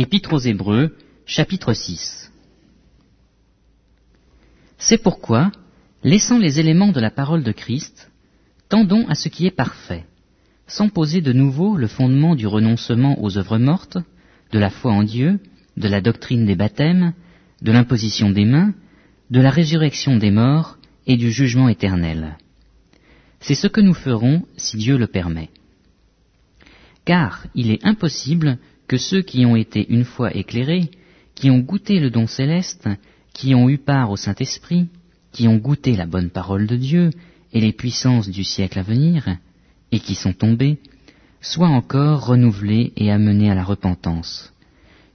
Épître aux Hébreux, chapitre 6 C'est pourquoi, laissant les éléments de la parole de Christ, tendons à ce qui est parfait, sans poser de nouveau le fondement du renoncement aux œuvres mortes, de la foi en Dieu, de la doctrine des baptêmes, de l'imposition des mains, de la résurrection des morts et du jugement éternel. C'est ce que nous ferons si Dieu le permet. Car il est impossible que ceux qui ont été une fois éclairés, qui ont goûté le don céleste, qui ont eu part au Saint-Esprit, qui ont goûté la bonne parole de Dieu et les puissances du siècle à venir, et qui sont tombés, soient encore renouvelés et amenés à la repentance,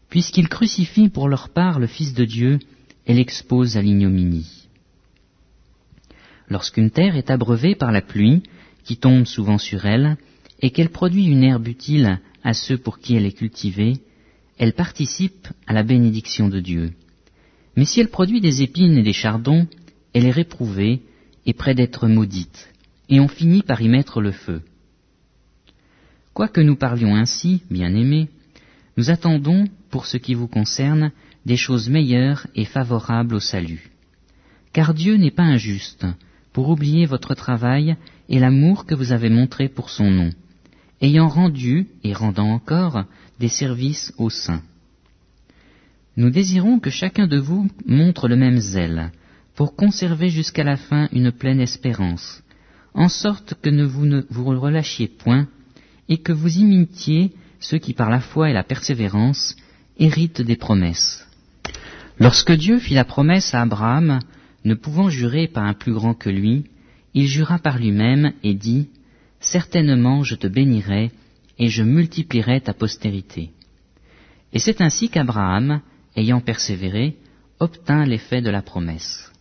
puisqu'ils crucifient pour leur part le Fils de Dieu et l'exposent à l'ignominie. Lorsqu'une terre est abreuvée par la pluie, qui tombe souvent sur elle, et qu'elle produit une herbe utile à ceux pour qui elle est cultivée, elle participe à la bénédiction de Dieu. Mais si elle produit des épines et des chardons, elle est réprouvée et près d'être maudite, et on finit par y mettre le feu. Quoique nous parlions ainsi, bien-aimés, nous attendons, pour ce qui vous concerne, des choses meilleures et favorables au salut. Car Dieu n'est pas injuste pour oublier votre travail et l'amour que vous avez montré pour son nom, ayant rendu et rendant encore des services aux saints. Nous désirons que chacun de vous montre le même zèle, pour conserver jusqu'à la fin une pleine espérance, en sorte que ne vous ne vous relâchiez point, et que vous imitiez ceux qui par la foi et la persévérance héritent des promesses. Lorsque Dieu fit la promesse à Abraham, ne pouvant jurer par un plus grand que lui, il jura par lui-même et dit, Certainement je te bénirai et je multiplierai ta postérité. Et c'est ainsi qu'Abraham, ayant persévéré, obtint l'effet de la promesse.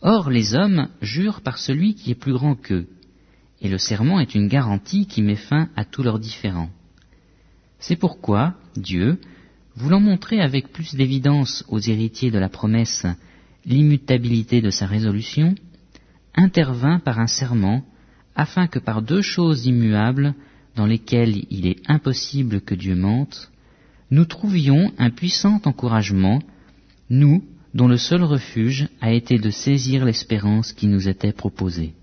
Or les hommes jurent par celui qui est plus grand qu'eux, et le serment est une garantie qui met fin à tous leurs différends. C'est pourquoi Dieu, voulant montrer avec plus d'évidence aux héritiers de la promesse l'immutabilité de sa résolution, intervint par un serment afin que par deux choses immuables dans lesquelles il est impossible que Dieu mente, nous trouvions un puissant encouragement, nous dont le seul refuge a été de saisir l'espérance qui nous était proposée.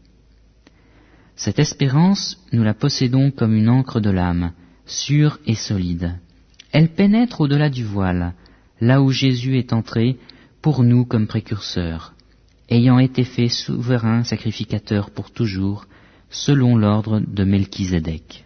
Cette espérance, nous la possédons comme une encre de l'âme, sûre et solide. Elle pénètre au-delà du voile, là où Jésus est entré pour nous comme précurseur, ayant été fait souverain sacrificateur pour toujours, selon l'ordre de Melchizedek.